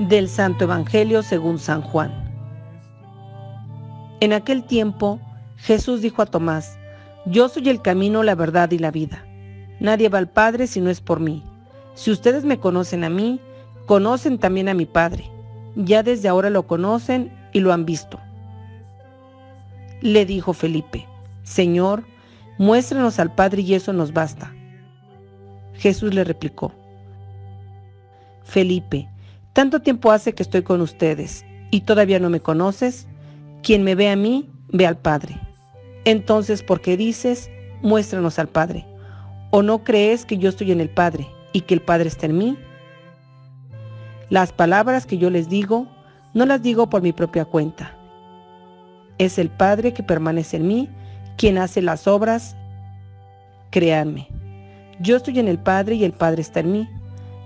Del Santo Evangelio según San Juan. En aquel tiempo, Jesús dijo a Tomás, Yo soy el camino, la verdad y la vida. Nadie va al Padre si no es por mí. Si ustedes me conocen a mí, conocen también a mi Padre. Ya desde ahora lo conocen y lo han visto. Le dijo Felipe, Señor, muéstranos al Padre y eso nos basta. Jesús le replicó, Felipe, tanto tiempo hace que estoy con ustedes y todavía no me conoces. Quien me ve a mí, ve al Padre. Entonces, ¿por qué dices, muéstranos al Padre? ¿O no crees que yo estoy en el Padre y que el Padre está en mí? Las palabras que yo les digo, no las digo por mi propia cuenta. Es el Padre que permanece en mí quien hace las obras. Créanme, yo estoy en el Padre y el Padre está en mí.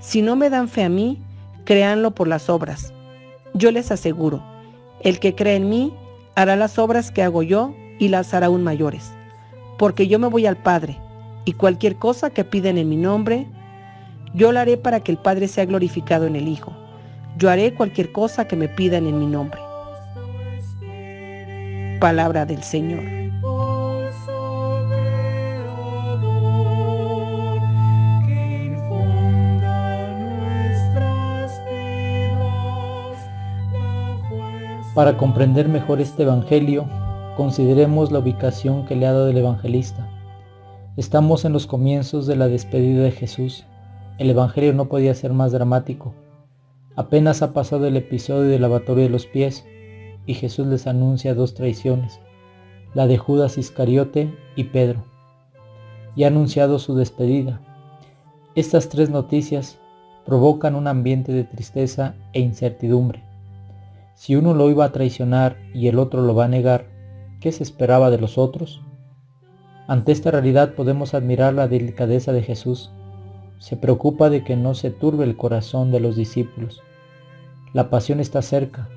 Si no me dan fe a mí, créanlo por las obras. Yo les aseguro, el que cree en mí hará las obras que hago yo y las hará aún mayores, porque yo me voy al Padre, y cualquier cosa que piden en mi nombre, yo la haré para que el Padre sea glorificado en el Hijo. Yo haré cualquier cosa que me pidan en mi nombre. Palabra del Señor. Para comprender mejor este Evangelio, consideremos la ubicación que le ha dado el evangelista. Estamos en los comienzos de la despedida de Jesús. El Evangelio no podía ser más dramático. Apenas ha pasado el episodio del lavatorio de los pies y Jesús les anuncia dos traiciones, la de Judas Iscariote y Pedro, y ha anunciado su despedida. Estas tres noticias provocan un ambiente de tristeza e incertidumbre. Si uno lo iba a traicionar y el otro lo va a negar, ¿qué se esperaba de los otros? Ante esta realidad podemos admirar la delicadeza de Jesús. Se preocupa de que no se turbe el corazón de los discípulos. La pasión está cerca.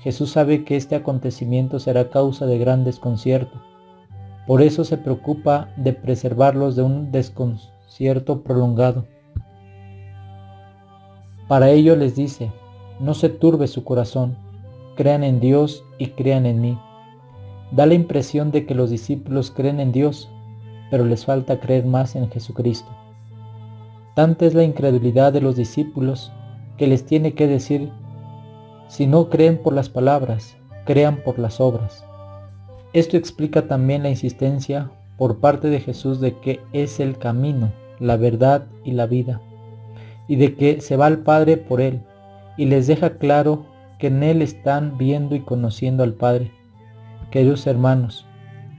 Jesús sabe que este acontecimiento será causa de gran desconcierto. Por eso se preocupa de preservarlos de un desconcierto prolongado. Para ello les dice, no se turbe su corazón, crean en Dios y crean en mí. Da la impresión de que los discípulos creen en Dios, pero les falta creer más en Jesucristo. Tanta es la incredulidad de los discípulos que les tiene que decir, si no creen por las palabras, crean por las obras. Esto explica también la insistencia por parte de Jesús de que es el camino, la verdad y la vida, y de que se va al Padre por él, y les deja claro que en Él están viendo y conociendo al Padre. Queridos hermanos,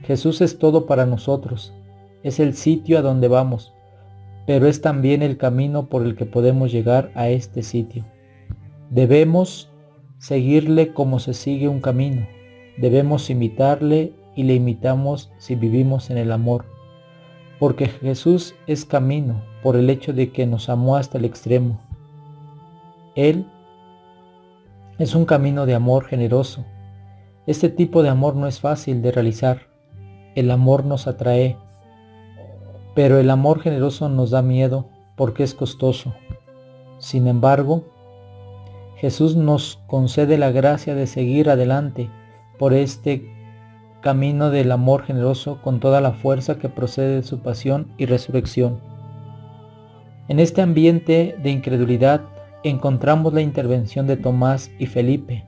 Jesús es todo para nosotros, es el sitio a donde vamos, pero es también el camino por el que podemos llegar a este sitio. Debemos seguirle como se sigue un camino, debemos imitarle y le imitamos si vivimos en el amor, porque Jesús es camino por el hecho de que nos amó hasta el extremo. Él es un camino de amor generoso. Este tipo de amor no es fácil de realizar. El amor nos atrae, pero el amor generoso nos da miedo porque es costoso. Sin embargo, Jesús nos concede la gracia de seguir adelante por este camino del amor generoso con toda la fuerza que procede de su pasión y resurrección. En este ambiente de incredulidad encontramos la intervención de Tomás y Felipe.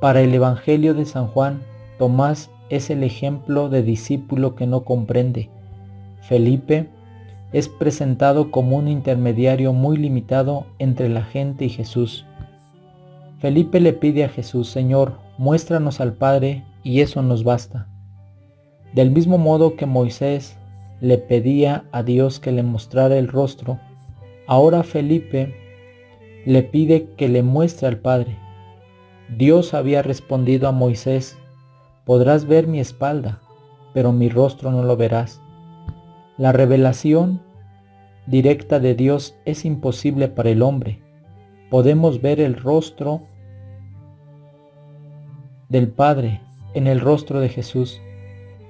Para el Evangelio de San Juan, Tomás es el ejemplo de discípulo que no comprende. Felipe es presentado como un intermediario muy limitado entre la gente y Jesús. Felipe le pide a Jesús, Señor, muéstranos al Padre y eso nos basta. Del mismo modo que Moisés le pedía a Dios que le mostrara el rostro, ahora Felipe le pide que le muestre al Padre. Dios había respondido a Moisés, podrás ver mi espalda, pero mi rostro no lo verás. La revelación directa de Dios es imposible para el hombre. Podemos ver el rostro del Padre en el rostro de Jesús.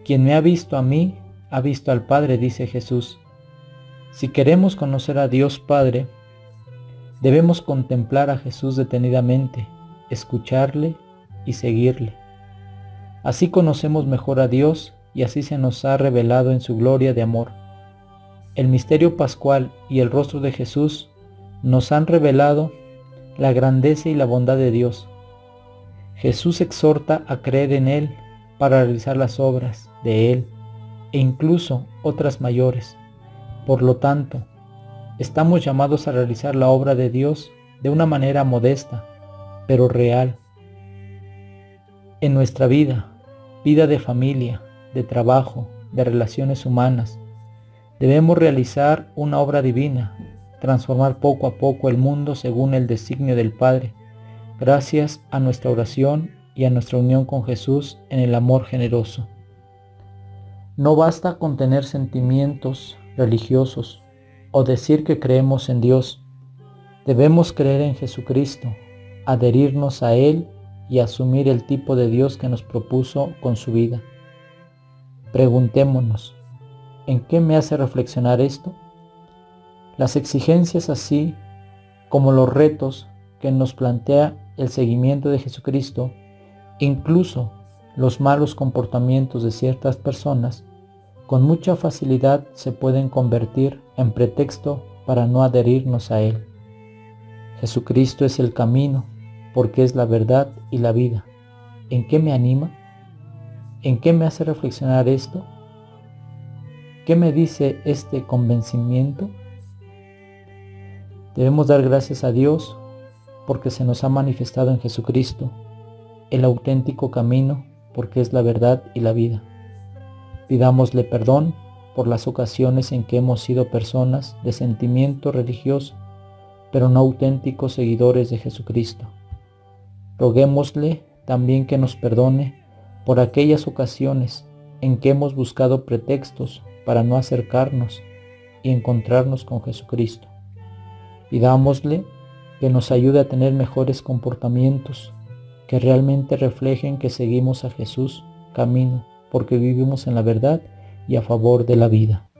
Quien me ha visto a mí, ha visto al Padre, dice Jesús. Si queremos conocer a Dios Padre, Debemos contemplar a Jesús detenidamente, escucharle y seguirle. Así conocemos mejor a Dios y así se nos ha revelado en su gloria de amor. El misterio pascual y el rostro de Jesús nos han revelado la grandeza y la bondad de Dios. Jesús exhorta a creer en Él para realizar las obras de Él e incluso otras mayores. Por lo tanto, estamos llamados a realizar la obra de Dios de una manera modesta, pero real. En nuestra vida, vida de familia, de trabajo, de relaciones humanas, debemos realizar una obra divina, transformar poco a poco el mundo según el designio del Padre, gracias a nuestra oración y a nuestra unión con Jesús en el amor generoso. No basta con tener sentimientos religiosos o decir que creemos en Dios. Debemos creer en Jesucristo, adherirnos a Él y asumir el tipo de Dios que nos propuso con su vida. Preguntémonos, ¿en qué me hace reflexionar esto? Las exigencias así como los retos que nos plantea el seguimiento de Jesucristo, incluso los malos comportamientos de ciertas personas con mucha facilidad se pueden convertir en pretexto para no adherirnos a Él. Jesucristo es el camino, porque es la verdad y la vida. ¿En qué me anima? ¿En qué me hace reflexionar esto? ¿Qué me dice este convencimiento? Debemos dar gracias a Dios porque se nos ha manifestado en Jesucristo, el auténtico camino porque es la verdad y la vida. Pidámosle perdón por las ocasiones en que hemos sido personas de sentimiento religioso, pero no auténticos seguidores de Jesucristo. Roguémosle también que nos perdone por aquellas ocasiones en que hemos buscado pretextos para no acercarnos y encontrarnos con Jesucristo. Pidámosle que nos ayude a tener mejores comportamientos que realmente reflejen que seguimos a Jesús camino porque vivimos en la verdad y a favor de la vida.